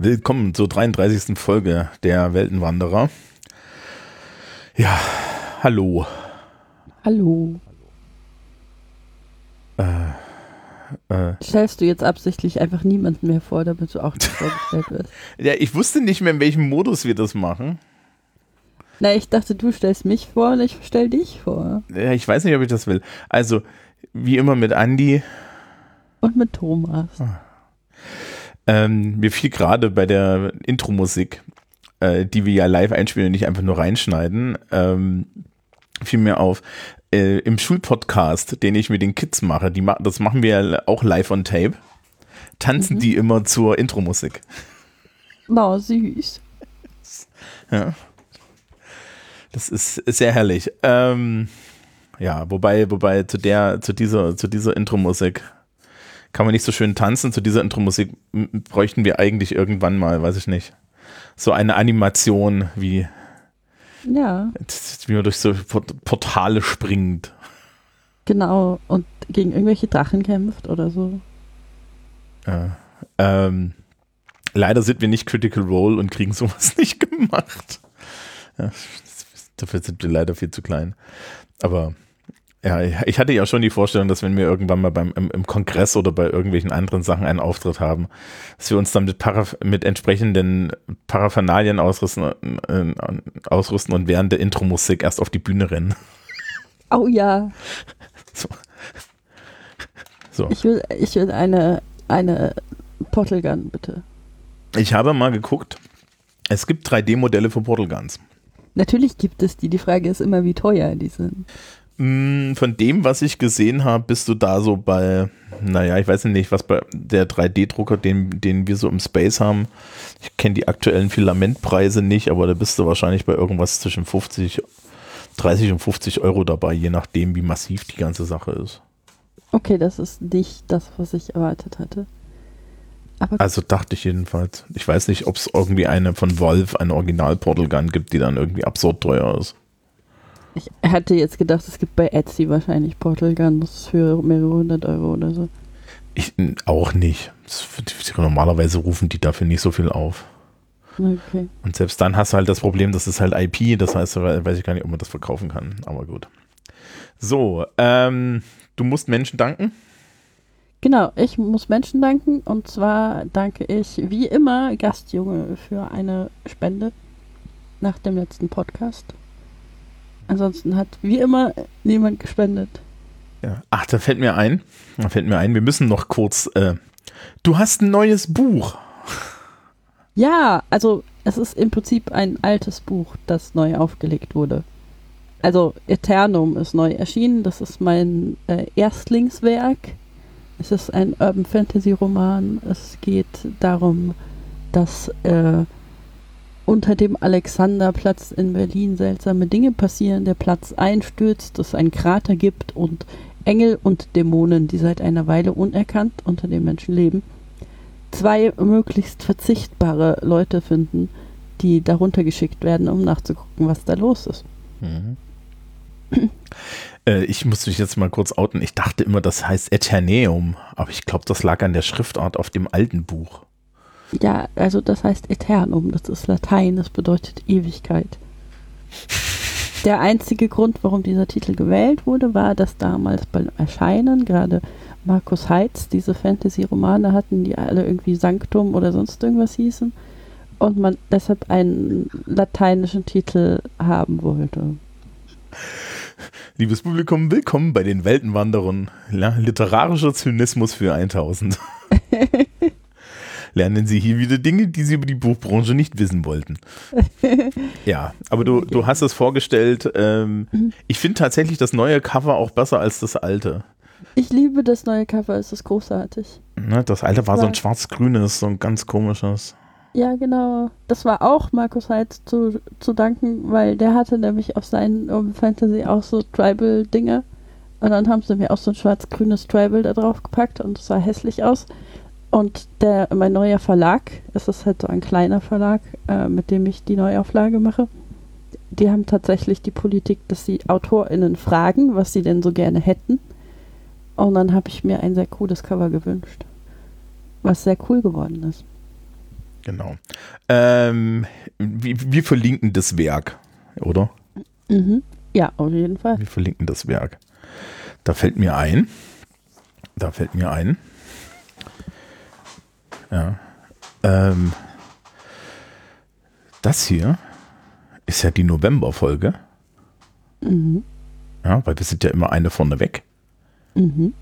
Willkommen zur 33. Folge der Weltenwanderer. Ja, hallo. Hallo. Äh, äh, Stellst du jetzt absichtlich einfach niemanden mehr vor, damit du auch nicht vorgestellt wirst? ja, ich wusste nicht mehr, in welchem Modus wir das machen. Na, ich dachte, du stellst mich vor und ich stell dich vor. Ja, ich weiß nicht, ob ich das will. Also, wie immer mit Andi. Und mit Thomas. Ähm, mir fiel gerade bei der Intro-Musik, äh, die wir ja live einspielen und nicht einfach nur reinschneiden, ähm, fiel mir auf, äh, im Schulpodcast, den ich mit den Kids mache, die ma das machen wir ja auch live on tape, tanzen Mhm. die immer zur Intro-Musik. Na, süß. Ja. Das ist, sehr herrlich. Ähm, ja, wobei, wobei zu der, zu dieser, zu dieser Intro-Musik kann man nicht so schön tanzen. Zu dieser Intro-Musik bräuchten wir eigentlich irgendwann mal, weiß ich nicht, so eine Animation, wie, Ja, wie man durch so Port- Portale springt. genau. Und gegen irgendwelche Drachen kämpft oder so. Ja. Ähm, leider sind wir nicht Critical Role und kriegen sowas nicht gemacht. Ja, dafür sind wir leider viel zu klein. Aber ja, ich hatte ja schon die Vorstellung, dass wenn wir irgendwann mal beim, im, im Kongress oder bei irgendwelchen anderen Sachen einen Auftritt haben, dass wir uns dann mit, Paraph mit entsprechenden Paraphernalien ausrüsten, äh, ausrüsten und während der Intro-Musik erst auf die Bühne rennen. Oh ja. So. Ich will, ich will eine, eine Portal Gun, bitte. Ich habe mal geguckt, es gibt 3D-Modelle für Portal Guns. Natürlich gibt es die. Die Frage ist immer, wie teuer die sind. Mm, Von dem, was ich gesehen habe, bist du da so bei, naja, ich weiß nicht, was bei der 3D-Drucker, den, den wir so im Space haben. Ich kenne die aktuellen Filamentpreise nicht, aber da bist du wahrscheinlich bei irgendwas zwischen 50, 30 und 50 Euro dabei, je nachdem, wie massiv die ganze Sache ist. Okay, das ist nicht das, was ich erwartet hatte. Aber Also dachte ich jedenfalls. Ich weiß nicht, ob es irgendwie eine von Valve, eine Original-Portal-Gun gibt, die dann irgendwie absurd teuer ist. Ich hätte jetzt gedacht, es gibt bei Etsy wahrscheinlich Portal Guns für mehrere hundert Euro oder so. Ich auch nicht. Das- Normalerweise rufen die dafür nicht so viel auf. Okay. Und selbst dann hast du halt das Problem, das ist halt IP, das heißt, weiß ich gar nicht, ob man das verkaufen kann, aber gut. So, ähm, du musst Menschen danken. Genau, ich muss Menschen danken und zwar danke ich wie immer Gastjunge für eine Spende nach dem letzten Podcast. Ansonsten hat wie immer niemand gespendet. Ja. Ach, da fällt mir ein, da fällt mir ein, wir müssen noch kurz, äh, du hast ein neues Buch. Ja, also es ist im Prinzip ein altes Buch, das neu aufgelegt wurde. Also Eternum ist neu erschienen, das ist mein äh, Erstlingswerk. Es ist ein Urban Fantasy Roman. Es geht darum, dass äh, unter dem Alexanderplatz in Berlin seltsame Dinge passieren. Der Platz einstürzt, es einen Krater gibt und Engel und Dämonen, die seit einer Weile unerkannt unter den Menschen leben, zwei möglichst verzichtbare Leute finden, die darunter geschickt werden, um nachzugucken, was da los ist. Mhm. äh, ich muss mich jetzt mal kurz outen. Ich dachte immer, das heißt Eterneum, aber ich glaube, das lag an der Schriftart auf dem alten Buch. Ja, also das heißt Eternum, das ist Latein, das bedeutet Ewigkeit. Der einzige Grund, warum dieser Titel gewählt wurde, war, dass damals beim Erscheinen gerade Markus Heitz diese Fantasy-Romane hatten, die alle irgendwie Sanctum oder sonst irgendwas hießen und man deshalb einen lateinischen Titel haben wollte. Liebes Publikum, willkommen bei den Weltenwanderern. Literarischer Zynismus für 1000. Lernen Sie hier wieder Dinge, die Sie über die Buchbranche nicht wissen wollten. Ja, aber du, du hast es vorgestellt. Ähm, ich finde tatsächlich das neue Cover auch besser als das alte. Ich liebe das neue Cover, es ist großartig. Ne, das alte war so ein schwarz-grünes, so ein ganz komisches. Ja, genau. Das war auch Markus Heitz zu, zu danken, weil der hatte nämlich auf seinen Urban Fantasy auch so Tribal-Dinge. Und dann haben sie mir auch so ein schwarz-grünes Tribal da drauf gepackt und es sah hässlich aus. Und der, mein neuer Verlag, es ist halt so ein kleiner Verlag, äh, mit dem ich die Neuauflage mache, die haben tatsächlich die Politik, dass sie AutorInnen fragen, was sie denn so gerne hätten. Und dann habe ich mir ein sehr cooles Cover gewünscht, was sehr cool geworden ist. Genau. Ähm, wir, wir verlinken das Werk, oder? Mhm. Ja, auf jeden Fall. Wir verlinken das Werk. Da fällt mir ein, da fällt mir ein, ja, ähm, das hier ist ja die November-Folge. Mhm. Ja, weil wir sind ja immer eine vorne weg. Mhm.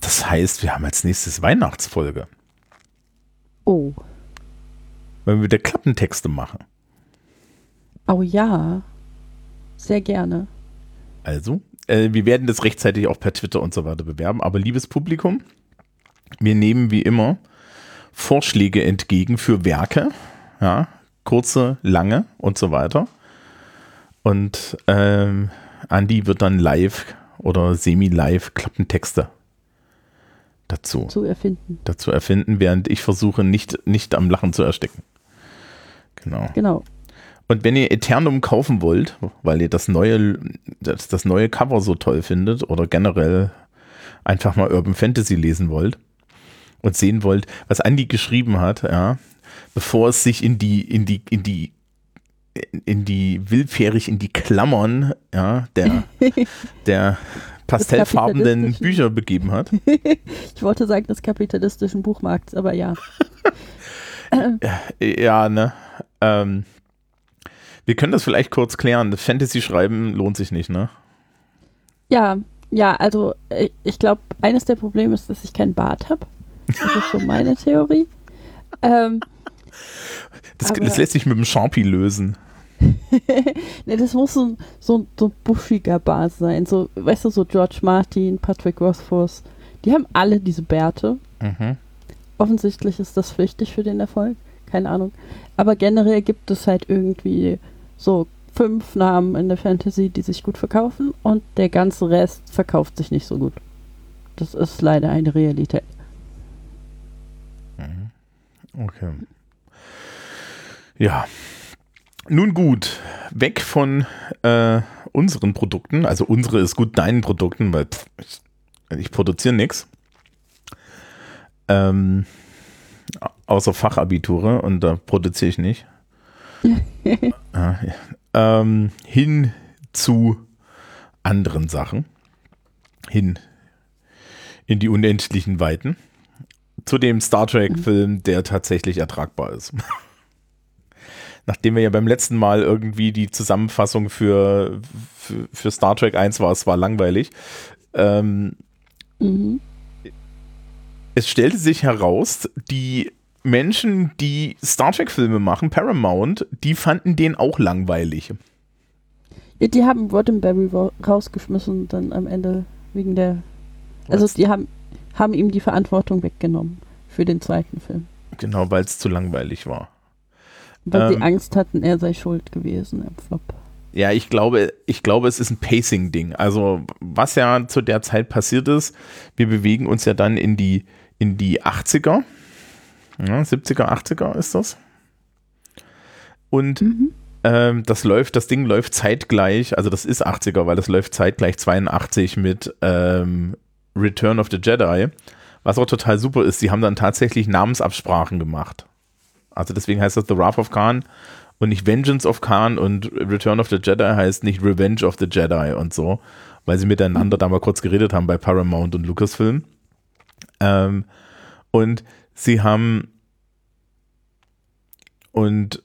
Das heißt, wir haben als nächstes Weihnachtsfolge. Oh. Wenn wir wieder Klappentexte machen. Oh ja. Sehr gerne. Also, äh, wir werden das rechtzeitig auch per Twitter und so weiter bewerben. Aber liebes Publikum, wir nehmen wie immer Vorschläge entgegen für Werke. Ja, kurze, lange und so weiter. Und ähm, Andi wird dann live oder semi-live Klappentexte dazu zu erfinden. dazu erfinden, während ich versuche, nicht, nicht am Lachen zu ersticken. Genau. Genau. Und wenn ihr Eternum kaufen wollt, weil ihr das neue, das, das neue Cover so toll findet oder generell einfach mal Urban Fantasy lesen wollt und sehen wollt, was Andy geschrieben hat, ja, bevor es sich in die, in die, in die, in die willfährig in die Klammern, ja, der, der pastellfarbenen Bücher begeben hat. Ich wollte sagen des kapitalistischen Buchmarkts, aber ja. Ja, ne? Ähm, wir können das vielleicht kurz klären. Das Fantasy schreiben lohnt sich nicht, ne? Ja, ja, also äh, ich glaube, eines der Probleme ist, dass ich keinen Bart habe. Das ist so meine Theorie. Ähm, Das, Aber- das lässt sich mit dem Sharpie lösen. ne, das muss so ein, so, so ein buschiger Bart sein. So, weißt du, so George Martin, Patrick Rothfuss, die haben alle diese Bärte. Mhm. Offensichtlich ist das wichtig für den Erfolg. Keine Ahnung. Aber generell gibt es halt irgendwie so fünf Namen in der Fantasy, die sich gut verkaufen und der ganze Rest verkauft sich nicht so gut. Das ist leider eine Realität. Okay. Ja. Nun gut, weg von äh, unseren Produkten, also unsere ist gut deinen Produkten, weil pff, ich, ich produziere nichts. Ähm, außer Fachabiture und da produziere ich nicht. Ah, ja. ähm, hin zu anderen Sachen. Hin in die unendlichen Weiten. Zu dem Star Trek-Film, der tatsächlich ertragbar ist. Nachdem wir ja beim letzten Mal irgendwie die Zusammenfassung für, für, für Star Trek 1 war, es war langweilig. Ähm, Mhm. es stellte sich heraus, die Menschen, die Star Trek-Filme machen, Paramount, die fanden den auch langweilig. Ja, die haben Roddenberry ra- rausgeschmissen dann am Ende wegen der. Also die haben, haben ihm die Verantwortung weggenommen für den zweiten Film. Genau, weil es zu langweilig war. Weil Ähm. sie Angst hatten, er sei schuld gewesen am Flop. Ja, ich glaube, ich glaube, es ist ein Pacing-Ding. Also, was ja zu der Zeit passiert ist, wir bewegen uns ja dann in die, in die 80er. Ja, 70er, 80er ist das. Und Mhm. ähm, das läuft, das Ding läuft zeitgleich, also das ist 80er, weil das läuft zeitgleich 82 mit ähm, Return of the Jedi. Was auch total super ist, sie haben dann tatsächlich Namensabsprachen gemacht. Also deswegen heißt das The Wrath of Khan und nicht Vengeance of Khan und Return of the Jedi heißt nicht Revenge of the Jedi und so, weil sie miteinander da mal kurz geredet haben bei Paramount und Lucasfilm. Ähm, und sie haben und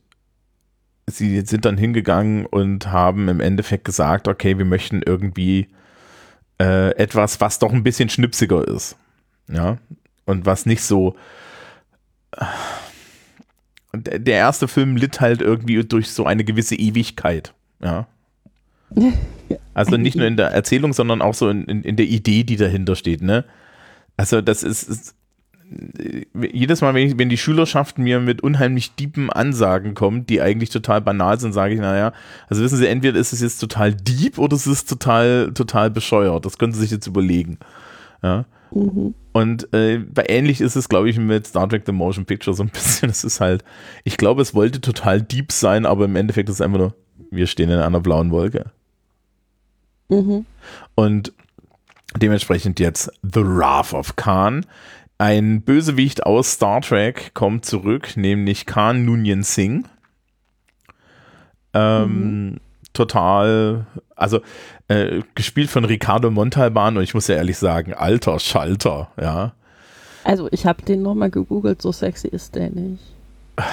sie sind dann hingegangen und haben im Endeffekt gesagt, okay, wir möchten irgendwie äh, etwas, was doch ein bisschen schnipsiger ist. Ja. Und was nicht so. Der der erste Film litt halt irgendwie durch so eine gewisse Ewigkeit. Ja. Also nicht nur in der Erzählung, sondern auch so in, in, in der Idee, die dahinter steht, ne? Also das ist, ist jedes Mal, wenn, ich, wenn die Schülerschaft mir mit unheimlich deepen Ansagen kommt, die eigentlich total banal sind, sage ich, naja, also wissen Sie, entweder ist es jetzt total deep oder es ist total, total bescheuert. Das können Sie sich jetzt überlegen. Ja. Mhm. Und äh, bei ähnlich ist es, glaube ich, mit Star Trek The Motion Picture so ein bisschen. Es ist halt, ich glaube, es wollte total deep sein, aber im Endeffekt ist es einfach nur, wir stehen in einer blauen Wolke. Mhm. Und dementsprechend jetzt The Wrath of Khan. Ein Bösewicht aus Star Trek kommt zurück, nämlich Khan Noonien Singh. Ähm, mhm. Total, also äh, gespielt von Ricardo Montalban und ich muss ja ehrlich sagen, alter Schalter, ja. Also ich habe den nochmal gegoogelt, so sexy ist der nicht.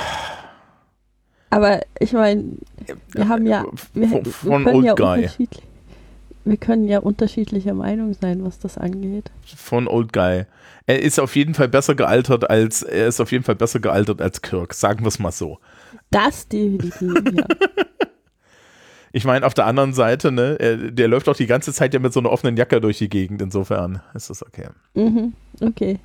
Aber ich meine, wir haben ja, wir, von, von wir können ja unterschiedlich, wir können ja unterschiedlicher Meinung sein, was das angeht. Von Old Guy. Er ist auf jeden Fall besser gealtert als, er ist auf jeden Fall besser gealtert als Kirk, sagen wir es mal so. Das definitiv, ja. Ich meine, auf der anderen Seite, ne, der läuft auch die ganze Zeit ja mit so einer offenen Jacke durch die Gegend, insofern ist das okay. Mhm, okay.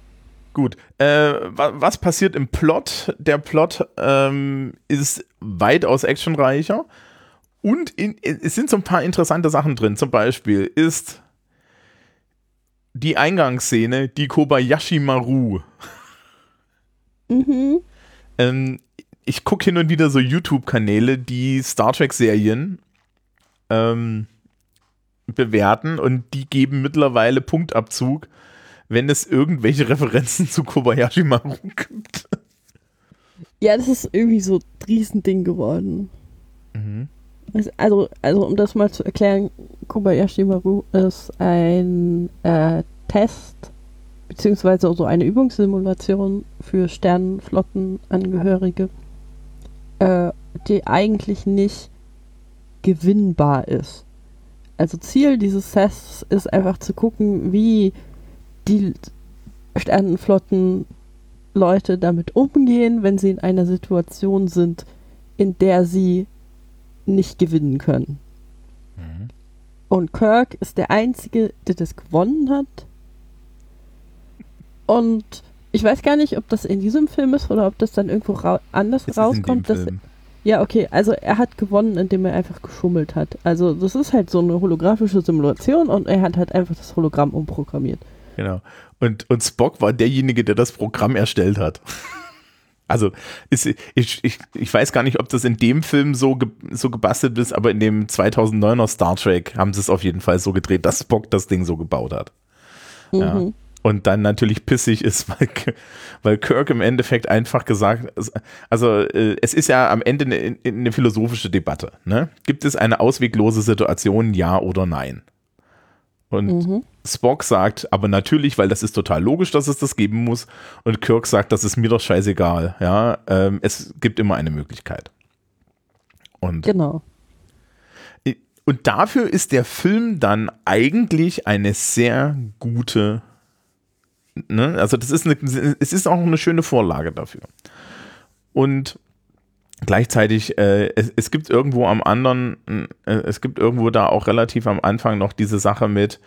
Gut, äh, was passiert im Plot? Der Plot ähm, ist weitaus actionreicher und in, es sind so ein paar interessante Sachen drin. Zum Beispiel ist die Eingangsszene die Kobayashi Maru. Mhm. Ähm, ich gucke hin und wieder so YouTube-Kanäle, die Star Trek-Serien ähm, bewerten und die geben mittlerweile Punktabzug, wenn es irgendwelche Referenzen zu Kobayashi Maru gibt. Ja, das ist irgendwie so ein Riesending geworden. Mhm. Also, also um das mal zu erklären, Kobayashi Maru ist ein äh, Test beziehungsweise so eine Übungssimulation für Sternenflottenangehörige, äh, die eigentlich nicht gewinnbar ist. Also Ziel dieses Tests ist einfach zu gucken, wie die Sternenflotten Leute damit umgehen, wenn sie in einer Situation sind, in der sie nicht gewinnen können. Mhm. Und Kirk ist der Einzige, der das gewonnen hat. Und ich weiß gar nicht, ob das in diesem Film ist oder ob das dann irgendwo ra anders das rauskommt. Dass, ja, okay, also er hat gewonnen, indem er einfach geschummelt hat. Also das ist halt so eine holographische Simulation und er hat halt einfach das Hologramm umprogrammiert. Genau. Und, und Spock war derjenige, der das Programm erstellt hat. Also ist, ich, ich, ich weiß gar nicht, ob das in dem Film so, ge, so gebastelt ist, aber in dem 2009er Star Trek haben sie es auf jeden Fall so gedreht, dass Spock das Ding so gebaut hat. Mhm. Ja und dann natürlich pissig ist, weil, weil Kirk im Endeffekt einfach gesagt, also äh, es ist ja am Ende eine, eine philosophische Debatte. Ne? Gibt es eine ausweglose Situation, ja oder nein? Und mhm. Spock sagt, aber natürlich, weil das ist total logisch, dass es das geben muss. Und Kirk sagt, das ist mir doch scheißegal. Ja, ähm, es gibt immer eine Möglichkeit. Und genau. Und dafür ist der Film dann eigentlich eine sehr gute Ne? Also das ist eine, es ist auch eine schöne Vorlage dafür. Und gleichzeitig, äh, es, es gibt irgendwo am anderen, äh, es gibt irgendwo da auch relativ am Anfang noch diese Sache mit,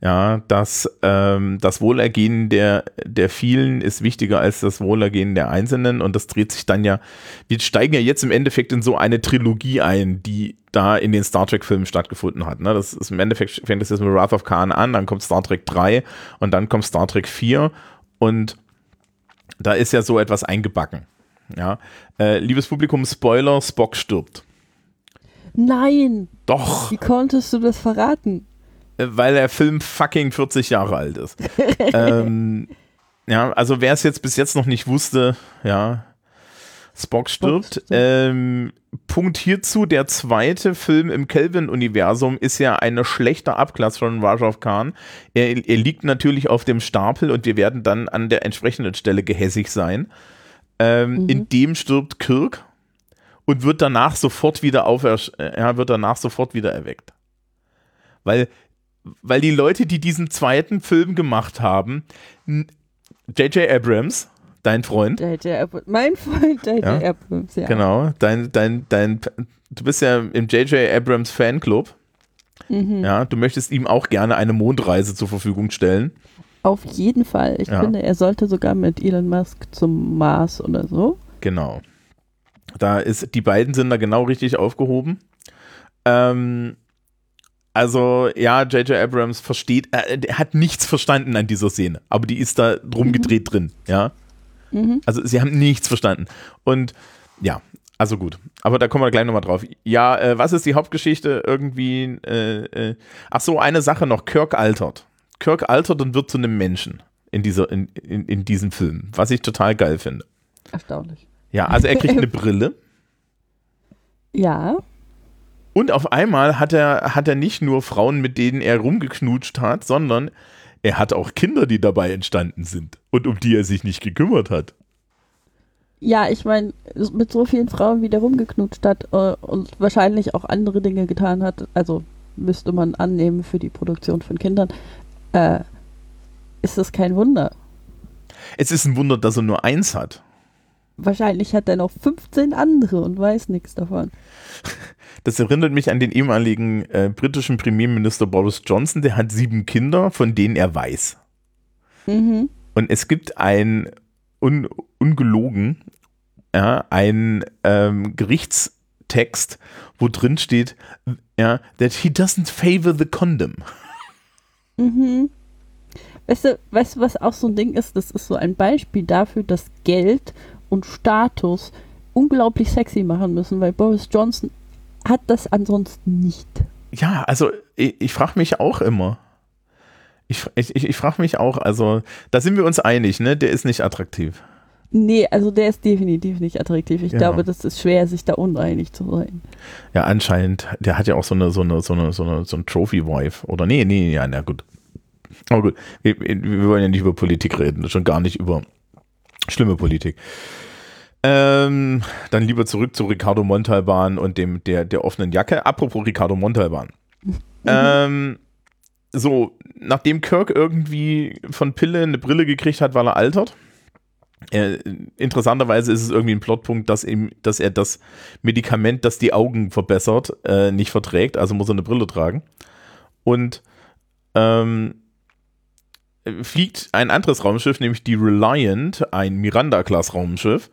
ja, dass ähm, das Wohlergehen der, der vielen ist wichtiger als das Wohlergehen der Einzelnen und das dreht sich dann ja, wir steigen ja jetzt im Endeffekt in so eine Trilogie ein, die da in den Star Trek-Filmen stattgefunden hat. Ne? Das ist im Endeffekt fängt es jetzt mit Wrath of Khan an, dann kommt Star Trek 3 und dann kommt Star Trek 4 und da ist ja so etwas eingebacken. Ja, äh, liebes Publikum, Spoiler, Spock stirbt. Nein. Doch. Wie konntest du das verraten? Weil der Film fucking 40 Jahre alt ist. ähm, ja, also wer es jetzt bis jetzt noch nicht wusste, ja, Spock stirbt. Spock ähm, Punkt hierzu, der zweite Film im Kelvin-Universum ist ja eine schlechte Abklasse von Rajov Khan. Er, er, liegt natürlich auf dem Stapel und wir werden dann an der entsprechenden Stelle gehässig sein. Ähm, mhm. In dem stirbt Kirk und wird danach sofort wieder aufer ja, wird danach sofort wieder erweckt. Weil weil die Leute, die diesen zweiten Film gemacht haben, J.J. Abrams, dein Freund. J.J. Abrams, mein Freund J.J. Ja, Abrams, ja. Genau, dein, dein, dein, du bist ja im J.J. Abrams Fanclub. Mhm. Ja, du möchtest ihm auch gerne eine Mondreise zur Verfügung stellen. Auf jeden Fall. Ich Ja. finde, er sollte sogar mit Elon Musk zum Mars oder so. Genau. Da ist, die beiden sind da genau richtig aufgehoben. Ähm, also, ja, J.J. Abrams versteht, äh, hat nichts verstanden an dieser Szene, aber die ist da rumgedreht drin, ja. Mhm. Also, sie haben nichts verstanden. Und ja, also gut. Aber da kommen wir gleich nochmal drauf. Ja, äh, was ist die Hauptgeschichte? Irgendwie, äh, äh, ach so, eine Sache noch. Kirk altert. Kirk altert und wird zu einem Menschen in, dieser, in, in, in diesem Film, was ich total geil finde. Erstaunlich. Ja, also er kriegt eine Brille. Ja. Und auf einmal hat er, hat er nicht nur Frauen, mit denen er rumgeknutscht hat, sondern er hat auch Kinder, die dabei entstanden sind und um die er sich nicht gekümmert hat. Ja, ich meine, mit so vielen Frauen, wie der rumgeknutscht hat äh, und wahrscheinlich auch andere Dinge getan hat, also müsste man annehmen für die Produktion von Kindern, äh, ist das kein Wunder. Es ist ein Wunder, dass er nur eins hat. Wahrscheinlich hat er noch 15 andere und weiß nichts davon. Das erinnert mich an den ehemaligen äh, britischen Premierminister Boris Johnson, der hat sieben Kinder, von denen er weiß. Mhm. Und es gibt ein, un, ungelogen, ja, ein ähm, Gerichtstext, wo drin steht, ja, that he doesn't favor the condom. Mhm. Weißt du, weißt du, was auch so ein Ding ist? Das ist so ein Beispiel dafür, dass Geld und Status unglaublich sexy machen müssen, weil Boris Johnson hat das ansonsten nicht. Ja, also ich, ich frage mich auch immer. Ich, ich, ich frage mich auch, also da sind wir uns einig, ne? Der ist nicht attraktiv. Nee, also der ist definitiv nicht attraktiv. Ich Ja. glaube, das ist schwer, sich da uneinig zu sein. Ja, anscheinend, der hat ja auch so eine, so eine, so eine, so eine, so ein Trophy-Wife. Oder nee, nee, ja, na gut. Aber gut, wir, wir wollen ja nicht über Politik reden, schon gar nicht über schlimme Politik. Ähm, dann lieber zurück zu Ricardo Montalban und dem, der, der offenen Jacke. Apropos Ricardo Montalban. ähm, so, nachdem Kirk irgendwie von Pille eine Brille gekriegt hat, weil er altert. Äh, interessanterweise ist es irgendwie ein Plotpunkt, dass, ihm, dass er das Medikament, das die Augen verbessert, äh, nicht verträgt, also muss er eine Brille tragen. Und ähm, fliegt ein anderes Raumschiff, nämlich die Reliant, ein Miranda-Class-Raumschiff.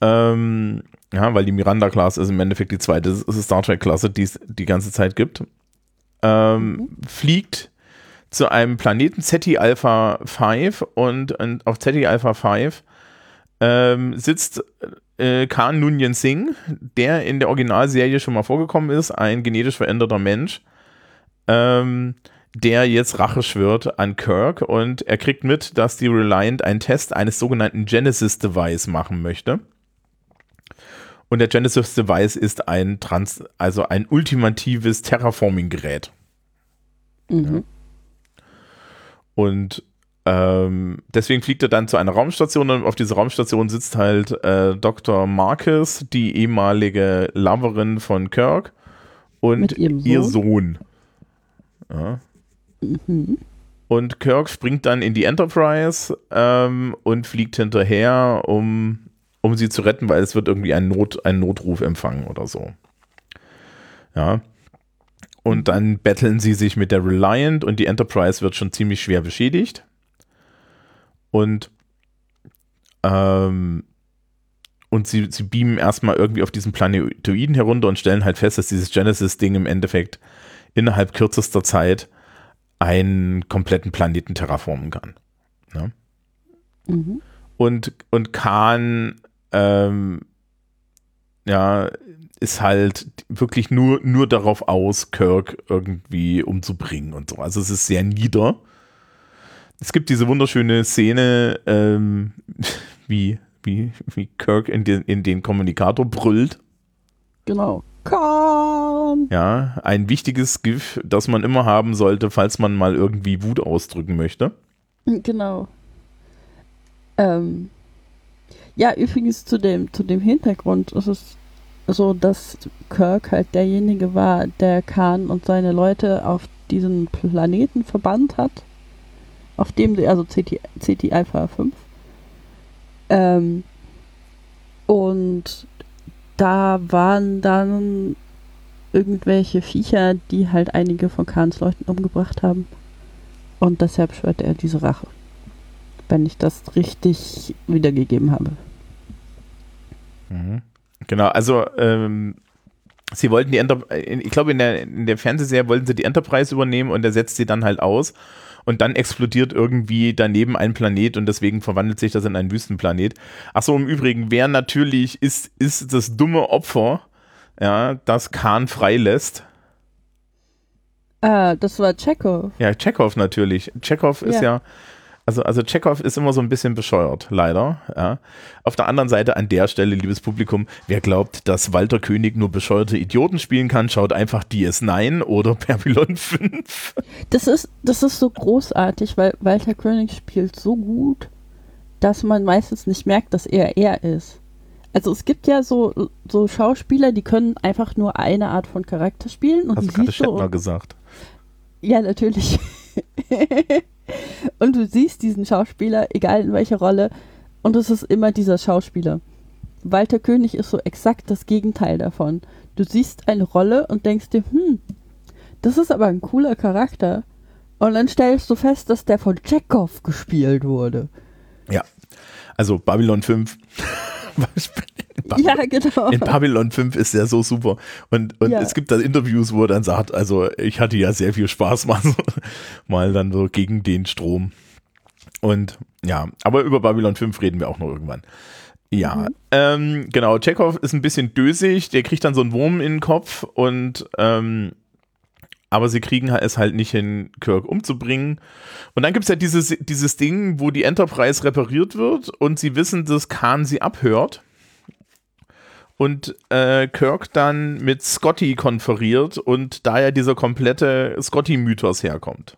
Ähm, ja, weil die Miranda-Class ist im Endeffekt die zweite Star Trek-Klasse, die es die ganze Zeit gibt. Ähm, Fliegt zu einem Planeten Ceti Alpha 5 und, und auf Ceti Alpha 5 ähm, sitzt äh, Khan Noonien Singh, der in der Originalserie schon mal vorgekommen ist, ein genetisch veränderter Mensch, ähm, der jetzt Rache schwört an Kirk und er kriegt mit, dass die Reliant einen Test eines sogenannten Genesis Device machen möchte. Und der Genesis Device ist ein Trans, also ein ultimatives Terraforming-Gerät. Mhm. Und ähm, deswegen fliegt er dann zu einer Raumstation und auf dieser Raumstation sitzt halt äh, Dr. Marcus, die ehemalige Loverin von Kirk und ihrem ihr Sohn? Sohn. Ja. Mhm. Und Kirk springt dann in die Enterprise ähm, und fliegt hinterher, um, um sie zu retten, weil es wird irgendwie ein, Not, ein Notruf empfangen oder so. Ja. Und dann betteln sie sich mit der Reliant und die Enterprise wird schon ziemlich schwer beschädigt. Und ähm, und sie, sie beamen erstmal irgendwie auf diesen Planetoiden herunter und stellen halt fest, dass dieses Genesis-Ding im Endeffekt innerhalb kürzester Zeit einen kompletten Planeten terraformen kann. Ne? Mhm. Und, und Khan, ähm, ja, ist halt wirklich nur, nur darauf aus, Kirk irgendwie umzubringen und so. Also es ist sehr nieder. Es gibt diese wunderschöne Szene, ähm, wie, wie, wie Kirk in den, in den Kommunikator brüllt. Genau. Khan! Ja, ein wichtiges GIF, das man immer haben sollte, falls man mal irgendwie Wut ausdrücken möchte. Genau. Ähm, ja, übrigens zu dem, zu dem Hintergrund ist es so, dass Kirk halt derjenige war, der Khan und seine Leute auf diesen Planeten verbannt hat. Auf dem sie, also CT, CT Alpha 5. Ähm, und da waren dann irgendwelche Viecher, die halt einige von Khans Leuten umgebracht haben. Und deshalb schwört er diese Rache. Wenn ich das richtig wiedergegeben habe. Mhm. Genau, also ähm, sie wollten die Enterprise, ich glaube in der, in der Fernsehserie wollten sie die Enterprise übernehmen und er setzt sie dann halt aus und dann explodiert irgendwie daneben ein Planet und deswegen verwandelt sich das in einen Wüstenplanet. Achso, im Übrigen, wer natürlich ist, ist das dumme Opfer, ja, das Khan freilässt. Ah, das war Chekhov. Ja, Chekhov natürlich. Chekhov ist ja, also, also Chekhov ist immer so ein bisschen bescheuert, leider. Ja. Auf der anderen Seite an der Stelle, liebes Publikum, wer glaubt, dass Walter König nur bescheuerte Idioten spielen kann, schaut einfach DS9 oder Babylon 5. Das ist, das ist so großartig, weil Walter König spielt so gut, dass man meistens nicht merkt, dass er er ist. Also es gibt ja so, so Schauspieler, die können einfach nur eine Art von Charakter spielen. Und Hast die du gerade Shatner und- gesagt? Ja, natürlich. und du siehst diesen Schauspieler, egal in welcher Rolle, und es ist immer dieser Schauspieler. Walter König ist so exakt das Gegenteil davon. Du siehst eine Rolle und denkst dir, hm, das ist aber ein cooler Charakter. Und dann stellst du fest, dass der von Chekhov gespielt wurde. Ja. Also Babylon 5. Ja, genau. In Babylon 5 ist der so super. Und, und Ja. es gibt da Interviews, wo er dann sagt, also ich hatte ja sehr viel Spaß mal, so, mal dann so gegen den Strom. Und ja, aber über Babylon 5 reden wir auch noch irgendwann. Ja, ähm, genau, Chekhov ist ein bisschen dösig, der kriegt dann so einen Wurm in den Kopf und ähm, aber sie kriegen es halt nicht hin, Kirk umzubringen. Und dann gibt es ja dieses, dieses Ding, wo die Enterprise repariert wird und sie wissen, dass Khan sie abhört. Und äh, Kirk dann mit Scotty konferiert und da ja dieser komplette Scotty-Mythos herkommt.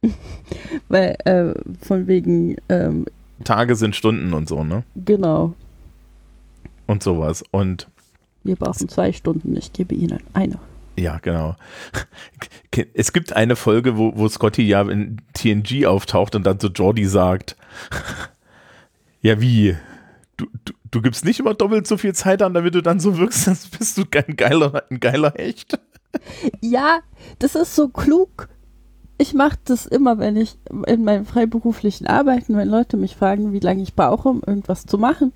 Weil, äh, von wegen, ähm, Tage sind Stunden und so, ne? genau, Und sowas. Und wir brauchen zwei Stunden, ich gebe Ihnen eine. Ja, genau. Es gibt eine Folge, wo, wo Scotty ja in TNG auftaucht und dann zu Jordi sagt, ja wie, du, du, du gibst nicht immer doppelt so viel Zeit an, damit du dann so wirkst, als bist du ein geiler, ein geiler Hecht. Ja, das ist so klug. Ich mache das immer, wenn ich in meinem freiberuflichen Arbeiten, wenn Leute mich fragen, wie lange ich brauche, um irgendwas zu machen,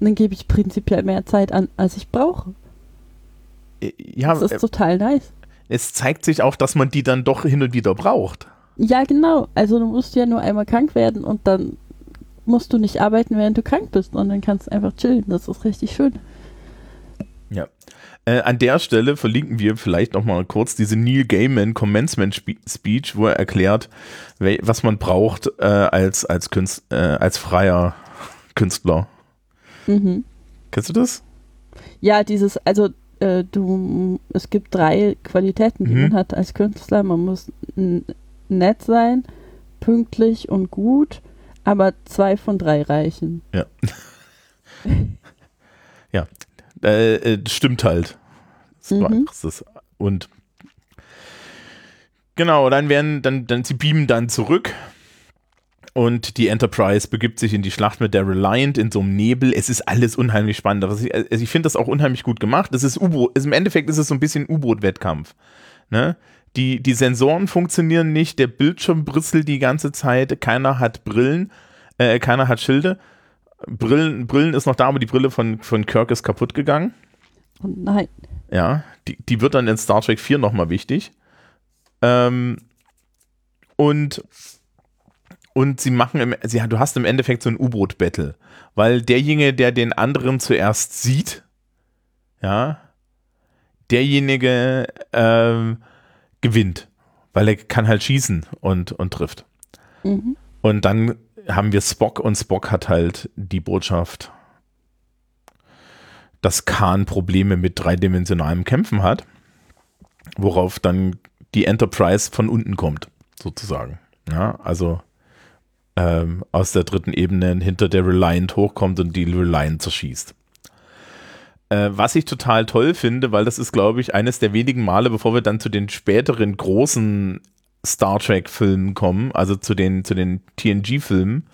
dann gebe ich prinzipiell mehr Zeit an, als ich brauche. Ja, Das äh, ist total nice. es zeigt sich auch, dass man die dann doch hin und wieder braucht. Ja, genau. Also du musst ja nur einmal krank werden und dann musst du nicht arbeiten, während du krank bist dann kannst einfach chillen. Das ist richtig schön. Ja. Äh, an der Stelle verlinken wir vielleicht noch mal kurz diese Neil Gaiman Commencement Spe Speech, wo er erklärt, was man braucht äh, als, als, Künst, äh, als freier Künstler. Mhm. Kennst du das? Ja, dieses, also äh, du, es gibt drei Qualitäten, die Mhm. man hat als Künstler. Man muss nett sein, pünktlich und gut, aber zwei von drei reichen. Äh, äh, das stimmt halt. Das Mhm. Und genau, dann werden, dann, dann, sie beamen dann zurück. Und die Enterprise begibt sich in die Schlacht mit der Reliant in so einem Nebel. Es ist alles unheimlich spannend. Also ich, also ich finde das auch unheimlich gut gemacht. Das ist U-Boot. also Im Endeffekt ist es so ein bisschen U-Boot-Wettkampf. Ne? Die, die Sensoren funktionieren nicht. Der Bildschirm bristelt die ganze Zeit. Keiner hat Brillen. Äh, keiner hat Schilde. Brillen, Brillen ist noch da, aber die Brille von, von Kirk ist kaputt gegangen. Und nein, Ja, die, die wird dann in Star Trek 4 nochmal wichtig. Ähm, und, und sie machen, im, sie, du hast im Endeffekt so ein U-Boot-Battle, weil derjenige, der den anderen zuerst sieht, ja, derjenige ähm, gewinnt, weil er kann halt schießen und, und trifft. mhm. Und dann haben wir Spock und Spock hat halt die Botschaft, dass Khan Probleme mit dreidimensionalem Kämpfen hat, worauf dann die Enterprise von unten kommt, sozusagen. Ja, also ähm, aus der dritten Ebene hinter der Reliant hochkommt und die Reliant zerschießt. Äh, was ich total toll finde, weil das ist, glaube ich, eines der wenigen Male, bevor wir dann zu den späteren großen Star Trek-Filmen kommen, also zu den, zu den TNG-Filmen,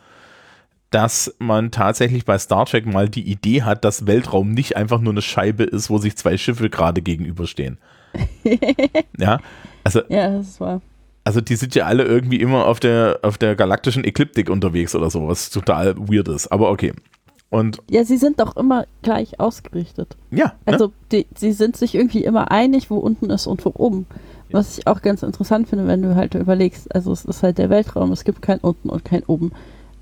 dass man tatsächlich bei Star Trek mal die Idee hat, dass Weltraum nicht einfach nur eine Scheibe ist, wo sich zwei Schiffe gerade gegenüberstehen. ja, also ja, das war. Also die sind ja alle irgendwie immer auf der, auf der galaktischen Ekliptik unterwegs oder so, was total weird ist. Aber okay. Und Ja, sie sind doch immer gleich ausgerichtet. ja, ne? Also die, sie sind sich irgendwie immer einig, wo unten ist und wo oben. Was ich auch ganz interessant finde, wenn du halt überlegst, also es ist halt der Weltraum, es gibt kein unten und kein oben.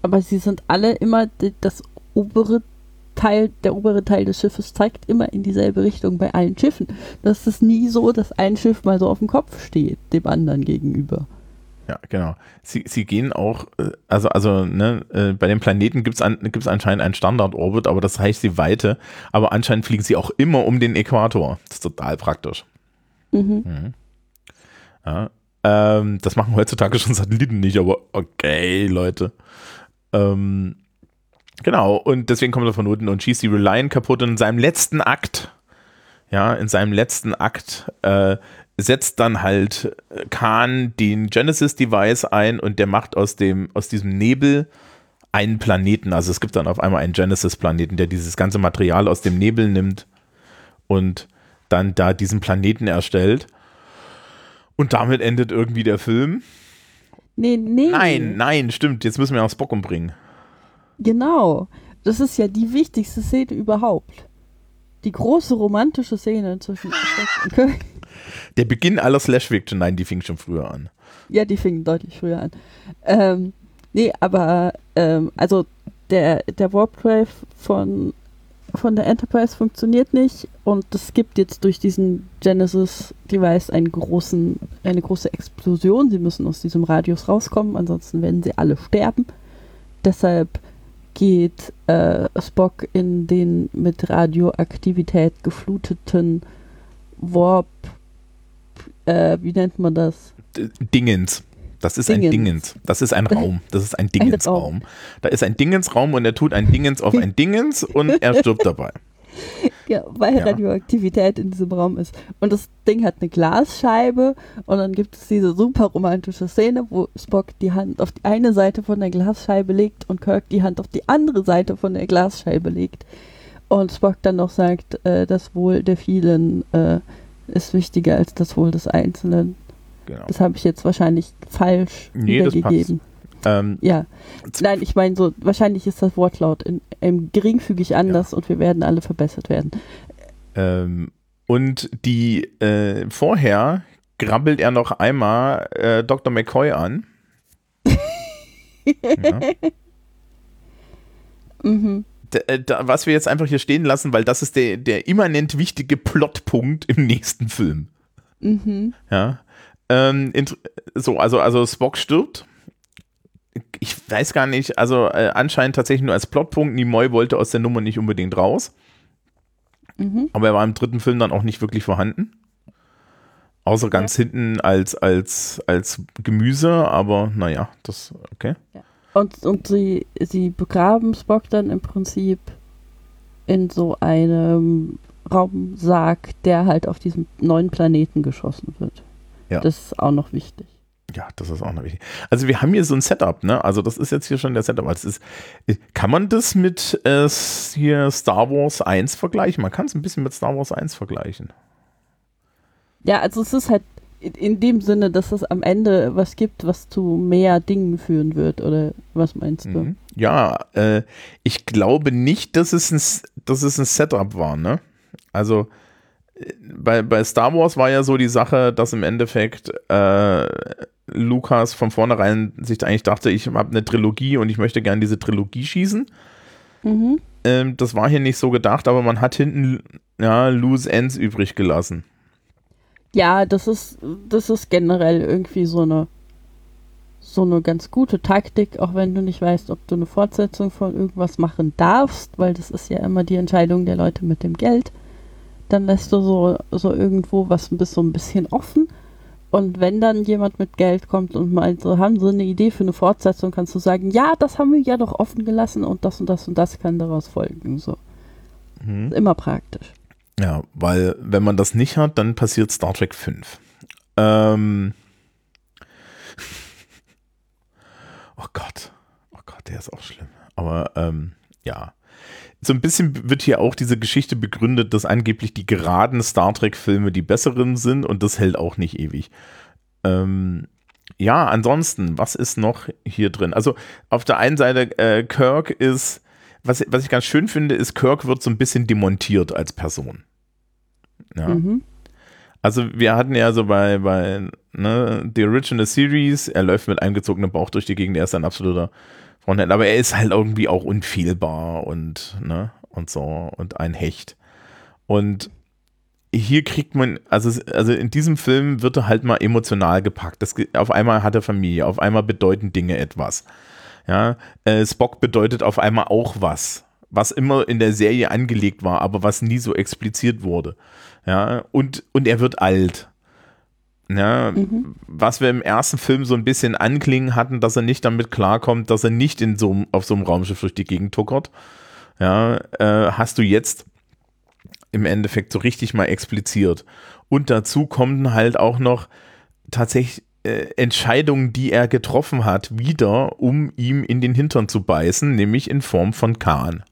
Aber sie sind alle immer, die, das obere Teil, der obere Teil des Schiffes zeigt immer in dieselbe Richtung bei allen Schiffen. Das ist nie so, dass ein Schiff mal so auf dem Kopf steht, dem anderen gegenüber. Ja, genau. Sie, sie gehen auch, äh, also, also ne, äh, bei den Planeten gibt es an, gibt's anscheinend einen Standardorbit, aber das heißt die Weite. Aber anscheinend fliegen sie auch immer um den Äquator. Das ist total praktisch. Mhm. Mhm. Ja, ähm, das machen heutzutage schon Satelliten nicht, aber okay, Leute. Ähm, genau, und deswegen kommt er von unten und schießt die Reliant kaputt und in seinem letzten Akt, ja, in seinem letzten Akt äh, setzt dann halt äh, Khan den Genesis-Device ein und der macht aus dem, aus diesem Nebel einen Planeten. Also es gibt dann auf einmal einen Genesis-Planeten, der dieses ganze Material aus dem Nebel nimmt und dann da diesen Planeten erstellt. Und damit endet irgendwie der Film. Nee, nee. Nein, nein, stimmt. Jetzt müssen wir auch Spock umbringen. Genau. Das ist ja die wichtigste Szene überhaupt. Die große romantische Szene zwischen Spock und Kirk. Der Beginn aller Slash-Fiction, nein, die fing schon früher an. Ja, die fingen deutlich früher an. Ähm, nee, aber ähm, also der, der Warp Drive von, von der Enterprise funktioniert nicht und es gibt jetzt durch diesen Genesis-Device einen großen, eine große Explosion. Sie müssen aus diesem Radius rauskommen, ansonsten werden sie alle sterben. Deshalb geht äh, Spock in den mit Radioaktivität gefluteten Warp, äh, wie nennt man das? Dingens. Das ist ein Dingens. Dingens. Das ist ein Raum. Das ist ein Raum. Dingensraum. Da ist ein Dingensraum und er tut ein Dingens auf ein Dingens und er stirbt dabei. Ja, weil Ja. Radioaktivität in diesem Raum ist. Und das Ding hat eine Glasscheibe und dann gibt es diese super romantische Szene, wo Spock die Hand auf die eine Seite von der Glasscheibe legt und Kirk die Hand auf die andere Seite von der Glasscheibe legt. Und Spock dann noch sagt, äh, das Wohl der vielen äh, ist wichtiger als das Wohl des Einzelnen. Genau. Das habe ich jetzt wahrscheinlich falsch Nee, das wiedergegeben. Ähm, Ja. Nein, ich meine so, wahrscheinlich ist das Wortlaut in, in geringfügig anders und wir werden alle verbessert werden. ähm, und die äh, vorher grabbelt er noch einmal äh, Dr. McCoy an. ja. Mhm. D äh, da, was wir jetzt einfach hier stehen lassen, weil das ist der, der immanent wichtige Plotpunkt im nächsten Film. Mhm. Ja. Ähm, so, also, also Spock stirbt. Ich weiß gar nicht, also äh, anscheinend tatsächlich nur als Plotpunkt. Nimoy wollte aus der Nummer nicht unbedingt raus. Mhm. Aber er war im dritten Film dann auch nicht wirklich vorhanden. Außer ganz hinten als, als, als Gemüse, aber naja, das, okay. Und, und sie, sie begraben Spock dann im Prinzip in so einem Raumsarg, der halt auf diesem neuen Planeten geschossen wird. Ja. Das ist auch noch wichtig. Ja, das ist auch noch wichtig. Also wir haben hier so ein Setup, ne? Also das ist jetzt hier schon der Setup. Das ist, kann man das mit äh, hier Star Wars 1 vergleichen? Man kann es ein bisschen mit Star Wars 1 vergleichen. Ja, also es ist halt in, dem Sinne, dass es am Ende was gibt, was zu mehr Dingen führen wird, oder was meinst du? Mhm. Ja, äh, ich glaube nicht, dass es ein, dass es ein Setup war, ne? Also äh, bei, bei Star Wars war ja so die Sache, dass im Endeffekt äh, Lukas von vornherein sich eigentlich dachte, ich habe eine Trilogie und ich möchte gerne diese Trilogie schießen. Mhm. Ähm, das war hier nicht so gedacht, aber man hat hinten ja, Loose Ends übrig gelassen. Ja, das ist, das ist generell irgendwie so eine, so eine ganz gute Taktik, auch wenn du nicht weißt, ob du eine Fortsetzung von irgendwas machen darfst, weil das ist ja immer die Entscheidung der Leute mit dem Geld. Dann lässt du so, so irgendwo was ein bisschen, so ein bisschen offen. Und wenn dann jemand mit Geld kommt und meint, so haben sie eine Idee für eine Fortsetzung, kannst du sagen, ja, das haben wir ja doch offen gelassen und das und das und das kann daraus folgen. So. Mhm. Immer praktisch. Ja, weil wenn man das nicht hat, dann passiert Star Trek 5. Ähm oh Gott, oh Gott, der ist auch schlimm. Aber ähm, ja, so ein bisschen wird hier auch diese Geschichte begründet, dass angeblich die geraden Star Trek-Filme die besseren sind und das hält auch nicht ewig. Ähm, ja, ansonsten, was ist noch hier drin? Also auf der einen Seite, äh, Kirk ist, was, was ich ganz schön finde, ist, Kirk wird so ein bisschen demontiert als Person. Ja. Mhm. Also wir hatten ja so bei, bei ne, The Original Series, er läuft mit eingezogenem Bauch durch die Gegend, er ist ein absoluter Frontend, aber er ist halt irgendwie auch unfehlbar und, ne, und so und ein Hecht. Und hier kriegt man, also, also in diesem Film wird er halt mal emotional gepackt. Das, auf einmal hat er Familie, auf einmal bedeuten Dinge etwas. Ja, äh, Spock bedeutet auf einmal auch was, was immer in der Serie angelegt war, aber was nie so expliziert wurde. Ja, und, und er wird alt. Ja, mhm. Was wir im ersten Film so ein bisschen anklingen hatten, dass er nicht damit klarkommt, dass er nicht in so, auf so einem Raumschiff durch die Gegend tuckert. Ja, äh, hast du jetzt im Endeffekt so richtig mal expliziert. Und dazu kommen halt auch noch tatsächlich äh, Entscheidungen, die er getroffen hat, wieder, um ihm in den Hintern zu beißen, nämlich in Form von Kahn.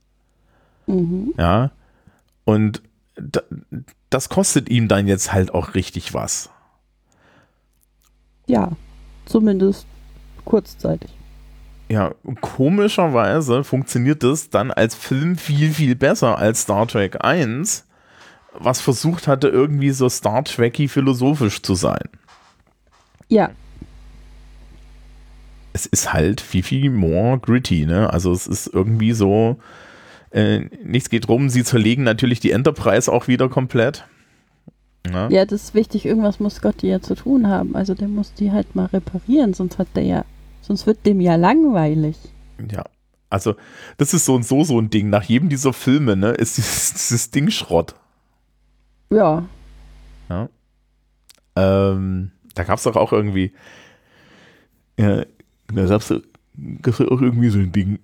Mhm. Ja. Und das kostet ihm dann jetzt halt auch richtig was. Ja, zumindest kurzzeitig. Ja, komischerweise funktioniert das dann als Film viel, viel besser als Star Trek 1, was versucht hatte, irgendwie so Star Trekky philosophisch zu sein. Ja. Es ist halt viel, viel more gritty, ne? Also es ist irgendwie so, äh, nichts geht rum, sie zerlegen natürlich die Enterprise auch wieder komplett. Ja. ja, das ist wichtig, irgendwas muss Scotty ja zu tun haben. Also der muss die halt mal reparieren, sonst hat der ja, sonst wird dem ja langweilig. Ja. Also, das ist so und so so ein Ding. Nach jedem dieser Filme, ne, ist dieses, dieses Ding Schrott. Ja. Ja. Ähm, da gab es doch auch irgendwie, ja, da gab es auch irgendwie so ein Ding,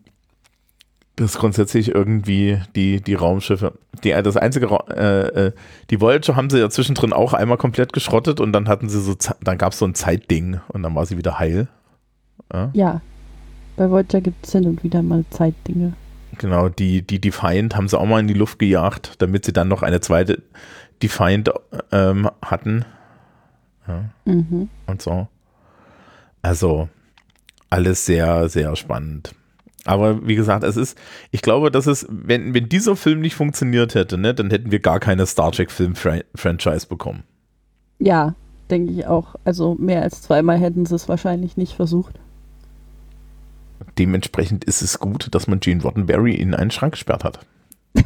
das grundsätzlich irgendwie die, die Raumschiffe, die, das einzige, äh, äh, die Voyager haben sie ja zwischendrin auch einmal komplett geschrottet und dann hatten sie so, dann gab es so ein Zeitding und dann war sie wieder heil. Ja, ja. bei Voyager gibt es hin und wieder mal Zeitdinge. Genau, die, die Defiant haben sie auch mal in die Luft gejagt, damit sie dann noch eine zweite Defiant ähm, hatten. Ja. Mhm. Und so. Also, alles sehr, sehr spannend. Aber wie gesagt, es ist, ich glaube, dass es, wenn, wenn dieser Film nicht funktioniert hätte, ne, dann hätten wir gar keine Star Trek-Film-Franchise bekommen. Ja, denke ich auch. Also mehr als zweimal hätten sie es wahrscheinlich nicht versucht. Dementsprechend ist es gut, dass man Gene Roddenberry in einen Schrank gesperrt hat.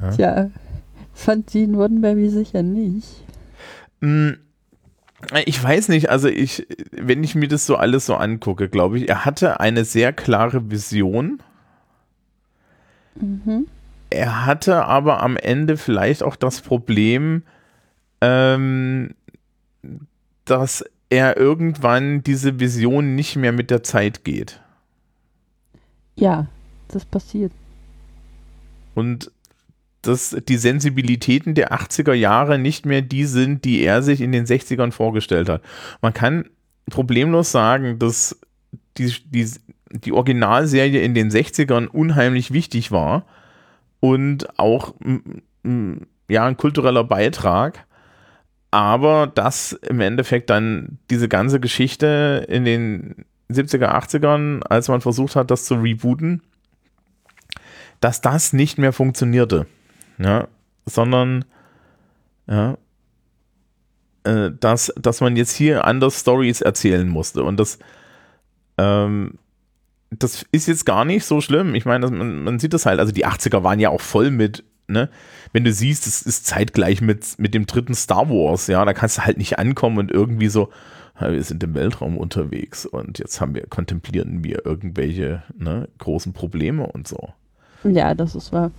ja. Tja, fand Gene Roddenberry sicher nicht. Mm, ich weiß nicht, also ich, wenn ich mir das so alles so angucke, glaube ich, er hatte eine sehr klare Vision. Mhm. Er hatte aber am Ende vielleicht auch das Problem, ähm, dass er irgendwann diese Vision nicht mehr mit der Zeit geht. Ja, das passiert. Und dass die Sensibilitäten der 80er Jahre nicht mehr die sind, die er sich in den 60ern vorgestellt hat. Man kann problemlos sagen, dass die, die, die Originalserie in den 60ern unheimlich wichtig war und auch ja, ein kultureller Beitrag. Aber dass im Endeffekt dann diese ganze Geschichte in den 70er, 80ern, als man versucht hat, das zu rebooten, dass das nicht mehr funktionierte ja, sondern ja, äh, dass, dass man jetzt hier anders Stories erzählen musste und das ähm, das ist jetzt gar nicht so schlimm. Ich meine, man, man, sieht das halt, also die 80er waren ja auch voll mit, ne, wenn du siehst, es ist zeitgleich mit, mit dem dritten Star Wars, ja, da kannst du halt nicht ankommen und irgendwie so, wir sind im Weltraum unterwegs und jetzt haben wir, kontemplieren wir irgendwelche ne, großen Probleme und so. Ja, das ist wahr.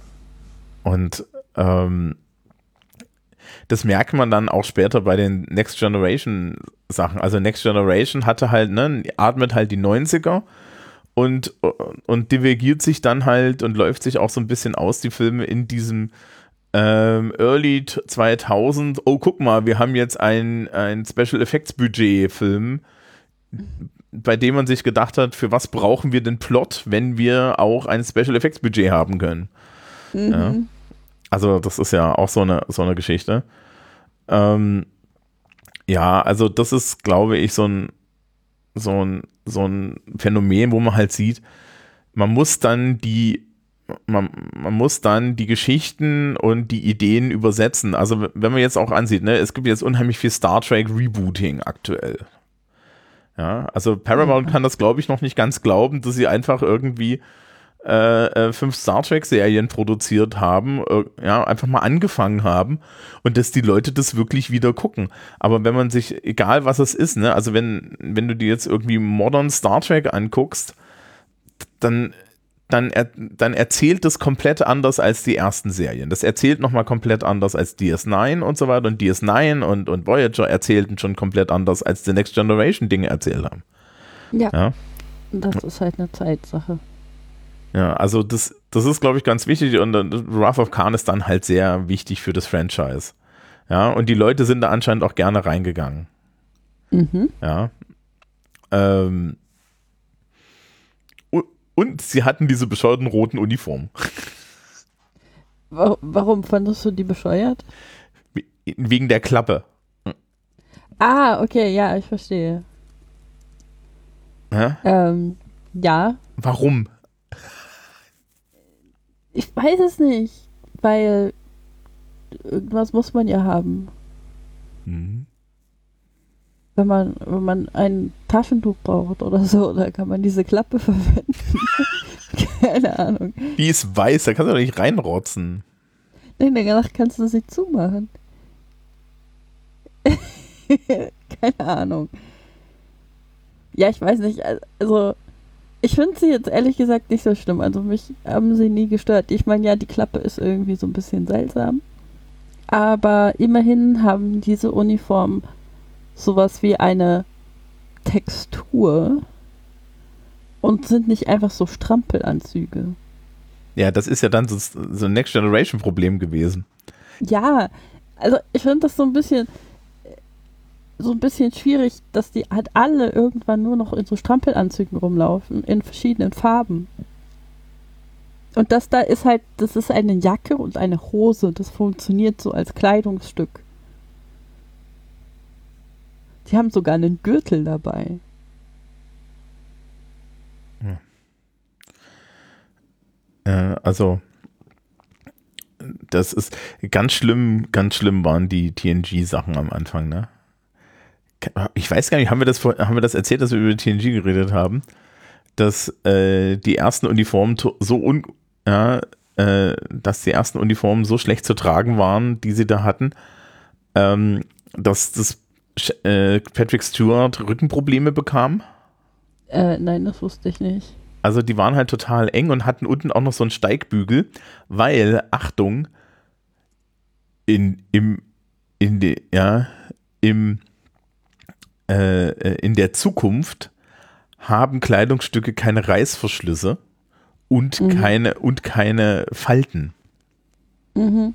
Und ähm, das merkt man dann auch später bei den Next Generation Sachen. Also Next Generation hatte halt, ne, atmet halt die 90er und, und divergiert sich dann halt und läuft sich auch so ein bisschen aus, die Filme in diesem ähm, Early 2000. Oh, guck mal, wir haben jetzt ein, ein Special Effects Budget Film, bei dem man sich gedacht hat, für was brauchen wir den Plot, wenn wir auch ein Special Effects Budget haben können. Mhm. Ja. Also das ist ja auch so eine, so eine Geschichte. Ähm, Ja, also das ist, glaube ich, so ein, so ein, so ein Phänomen, wo man halt sieht, man muss dann die, man, man muss dann die Geschichten und die Ideen übersetzen. Also wenn man jetzt auch ansieht, ne, es gibt jetzt unheimlich viel Star Trek Rebooting aktuell. Ja, also Paramount kann das, glaube ich, noch nicht ganz glauben, dass sie einfach irgendwie äh, äh, fünf Star Trek-Serien produziert haben, äh, ja, einfach mal angefangen haben und dass die Leute das wirklich wieder gucken. Aber wenn man sich, egal was es ist, ne, also wenn, wenn du dir jetzt irgendwie Modern Star Trek anguckst, dann dann, er, dann erzählt es komplett anders als die ersten Serien. Das erzählt nochmal komplett anders als DS9 und so weiter. Und DS9 und, und Voyager erzählten schon komplett anders, als die Next Generation Dinge erzählt haben. Ja. ja? Das ist halt eine Zeitsache. Ja, also das, das ist, glaube ich, ganz wichtig und Wrath of Khan ist dann halt sehr wichtig für das Franchise. Ja, und die Leute sind da anscheinend auch gerne reingegangen. Mhm. Ja. Ähm, und sie hatten diese bescheuerten roten Uniformen. Warum fandest du die bescheuert? Wegen der Klappe. Ah, okay, ja, ich verstehe. Ähm, ja. Warum? Ich weiß es nicht, weil irgendwas muss man ja haben. Mhm wenn man, wenn man ein Taschentuch braucht oder so, da kann man diese Klappe verwenden. Keine Ahnung. Die ist weiß, da kannst du doch nicht reinrotzen. Nein, danach kannst du sie zumachen. Keine Ahnung. Ja, ich weiß nicht. Also, ich finde sie jetzt ehrlich gesagt nicht so schlimm. Also, mich haben sie nie gestört. Ich meine, ja, die Klappe ist irgendwie so ein bisschen seltsam. Aber immerhin haben diese Uniformen sowas wie eine Textur und sind nicht einfach so Strampelanzüge. Ja, das ist ja dann so, so ein Next Generation Problem gewesen. Ja, also ich finde das so ein bisschen so ein bisschen schwierig, dass die halt alle irgendwann nur noch in so Strampelanzügen rumlaufen, in verschiedenen Farben. Und das da ist halt, das ist eine Jacke und eine Hose, das funktioniert so als Kleidungsstück. Die haben sogar einen Gürtel dabei. Ja. Äh, also, das ist ganz schlimm, ganz schlimm waren die TNG-Sachen am Anfang, ne? Ich weiß gar nicht, haben wir das, haben wir das erzählt, dass wir über TNG geredet haben? Dass äh, die ersten Uniformen so un, ja, äh, dass die ersten Uniformen so schlecht zu tragen waren, die sie da hatten, ähm, dass das äh, Patrick Stewart Rückenprobleme bekam? Äh, nein, das wusste ich nicht. Also die waren halt total eng und hatten unten auch noch so einen Steigbügel, weil, Achtung, in, im, in, de, ja, im, äh, äh, in der Zukunft haben Kleidungsstücke keine Reißverschlüsse und, mhm. keine, und keine Falten. Mhm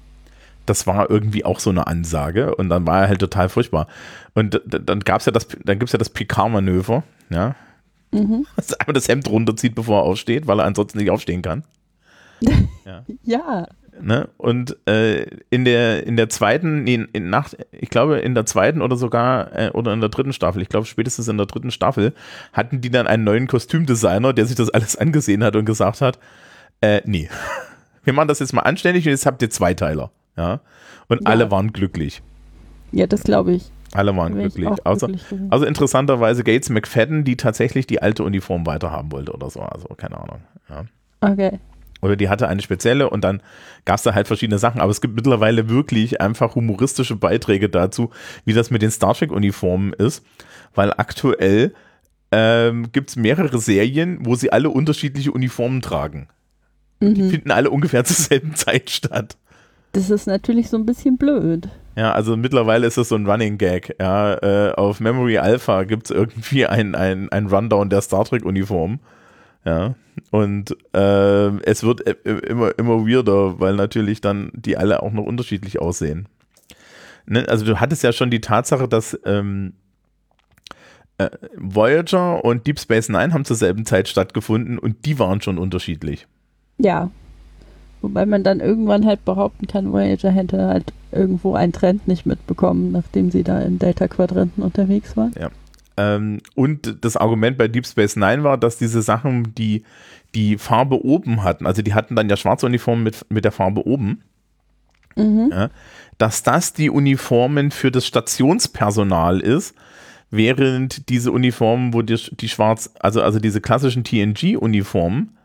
das war irgendwie auch so eine Ansage und dann war er halt total furchtbar. Und dann gab es ja das, dann gibt es ja das Picard-Manöver, ja. Mhm. Dass er einfach das Hemd runterzieht, bevor er aufsteht, weil er ansonsten nicht aufstehen kann. ja. ja. Ne? Und äh, in der in der zweiten, in, in nach, ich glaube in der zweiten oder sogar äh, oder in der dritten Staffel, ich glaube spätestens in der dritten Staffel, hatten die dann einen neuen Kostümdesigner, der sich das alles angesehen hat und gesagt hat, äh, nee, wir machen das jetzt mal anständig und jetzt habt ihr Zweiteiler. Ja. Und ja. alle waren glücklich. Ja, das glaube ich. Alle waren glücklich. Außer, glücklich also interessanterweise Gates McFadden, die tatsächlich die alte Uniform weiterhaben wollte oder so. Also keine Ahnung. Ja. Okay. Oder die hatte eine spezielle und dann gab es da halt verschiedene Sachen. Aber es gibt mittlerweile wirklich einfach humoristische Beiträge dazu, wie das mit den Star Trek-Uniformen ist. Weil aktuell ähm, gibt es mehrere Serien, wo sie alle unterschiedliche Uniformen tragen. Mhm. Die finden alle ungefähr zur selben Zeit statt. Das ist natürlich so ein bisschen blöd. Ja, also mittlerweile ist es so ein Running Gag. Ja, äh, auf Memory Alpha gibt es irgendwie ein, ein, ein Rundown der Star Trek-Uniform. Ja, und äh, es wird äh, immer, immer weirder, weil natürlich dann die alle auch noch unterschiedlich aussehen. Ne? Also du hattest ja schon die Tatsache, dass ähm, äh, Voyager und Deep Space Nine haben zur selben Zeit stattgefunden und die waren schon unterschiedlich. Ja, Wobei man dann irgendwann halt behaupten kann, Voyager hätte halt irgendwo einen Trend nicht mitbekommen, nachdem sie da in Delta-Quadranten unterwegs waren. Ja. Ähm, und das Argument bei Deep Space Nine war, dass diese Sachen, die die Farbe oben hatten, also die hatten dann ja schwarze Uniformen mit, mit der Farbe oben, Mhm. ja, dass das die Uniformen für das Stationspersonal ist, während diese Uniformen, wo die, die schwarz, also, also diese klassischen TNG-Uniformen,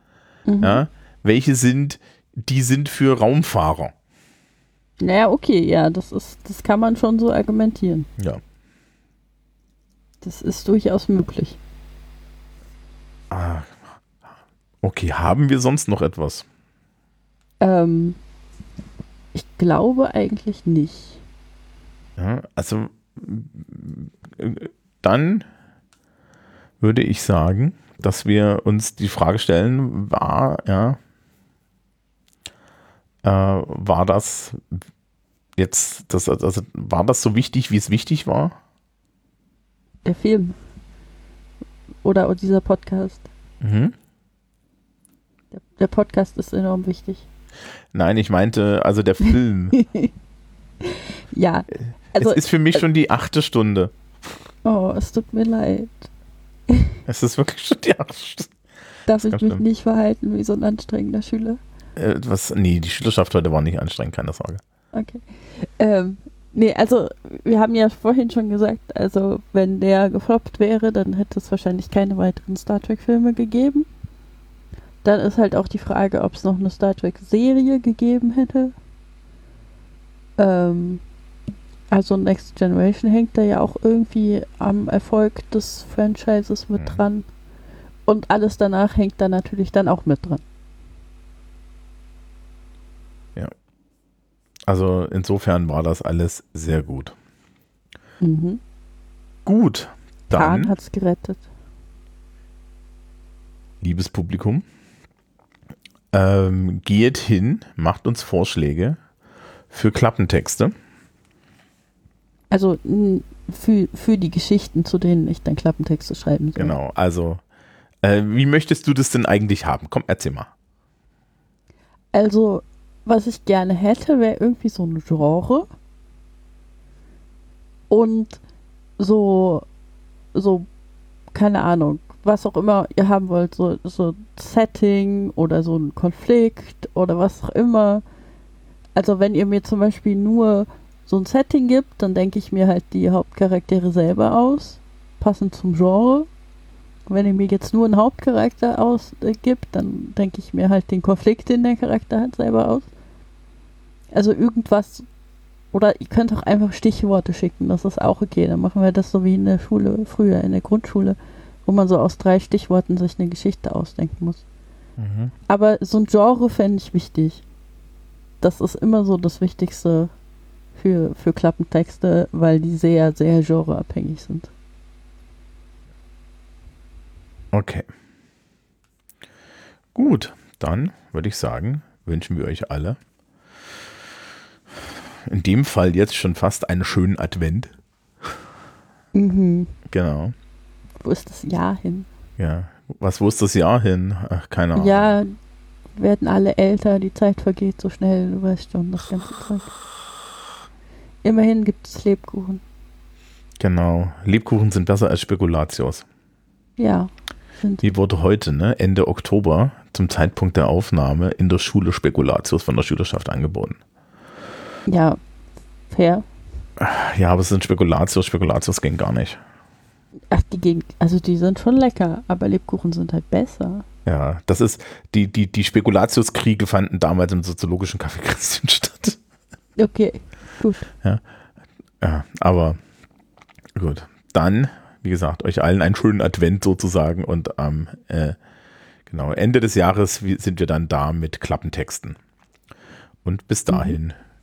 Mhm. ja, welche sind, die sind für Raumfahrer. Naja, okay, ja, das ist, das kann man schon so argumentieren. Ja. Das ist durchaus möglich. Ah, Okay, haben wir sonst noch etwas? Ähm, ich glaube eigentlich nicht. Ja, also äh, dann würde ich sagen, dass wir uns die Frage stellen, war, ja, äh, war das jetzt, das, also war das so wichtig, wie es wichtig war? Der Film. Oder dieser Podcast. Mhm. Der, der Podcast ist enorm wichtig. Nein, ich meinte, also der Film. Ja. Also, es ist für mich schon die achte Stunde. oh, es tut mir leid. Es ist wirklich schon die achte Stunde. Darf ich mich schlimm. nicht verhalten wie so ein anstrengender Schüler? Äh, was, nee, die Schülerschaft heute war nicht anstrengend, keine Sorge. Okay. Ähm, nee, also wir haben ja vorhin schon gesagt, also wenn der gefloppt wäre, dann hätte es wahrscheinlich keine weiteren Star Trek-Filme gegeben. Dann ist halt auch die Frage, ob es noch eine Star Trek-Serie gegeben hätte. Ähm, also Next Generation hängt da ja auch irgendwie am Erfolg des Franchises mit Mhm. dran. Und alles danach hängt da natürlich dann auch mit dran. Also insofern war das alles sehr gut. Mhm. Gut, dann, hat's gerettet. liebes Publikum, ähm, geht hin, macht uns Vorschläge für Klappentexte. Also für, für die Geschichten, zu denen ich dann Klappentexte schreiben soll. Genau, also äh, wie möchtest du das denn eigentlich haben? Komm, erzähl mal. Also, was ich gerne hätte, wäre irgendwie so ein Genre. Und so, so, keine Ahnung, was auch immer ihr haben wollt, so, so Setting oder so ein Konflikt oder was auch immer. Also, wenn ihr mir zum Beispiel nur so ein Setting gibt, dann denke ich mir halt die Hauptcharaktere selber aus, passend zum Genre. Wenn ihr mir jetzt nur einen Hauptcharakter ausgibt, äh, dann denke ich mir halt den Konflikt, den der Charakter hat, selber aus. Also irgendwas. Oder ihr könnt auch einfach Stichworte schicken, das ist auch okay. Dann machen wir das so wie in der Schule, früher in der Grundschule, wo man so aus drei Stichworten sich eine Geschichte ausdenken muss. Aber so ein Genre fände ich wichtig. Das ist immer so das Wichtigste für, für Klappentexte, weil die sehr, sehr genreabhängig sind. Okay. Gut, dann würde ich sagen, wünschen wir euch alle in dem Fall jetzt schon fast einen schönen Advent. Mhm. Genau. Wo ist das Jahr hin? Ja. Was, wo ist das Jahr hin? Ach, keine Ahnung. Ja, werden alle älter, die Zeit vergeht so schnell, du weißt schon, das ganze Zeug. Immerhin gibt es Lebkuchen. Genau. Lebkuchen sind besser als Spekulatius. Ja, Die wurde heute, ne, Ende Oktober, zum Zeitpunkt der Aufnahme, in der Schule Spekulatius von der Schülerschaft angeboten. Ja fair. Ja, aber es sind Spekulatius. Spekulatius ging gar nicht. Ach, die gehen, also die sind schon lecker, aber Lebkuchen sind halt besser. Ja, das ist, die, die, die Spekulatiuskriege fanden damals im soziologischen Café Christian statt. Okay, gut. Ja, aber gut. Dann, wie gesagt, euch allen einen schönen Advent sozusagen und am äh, genau, Ende des Jahres sind wir dann da mit Klappentexten. Und bis dahin,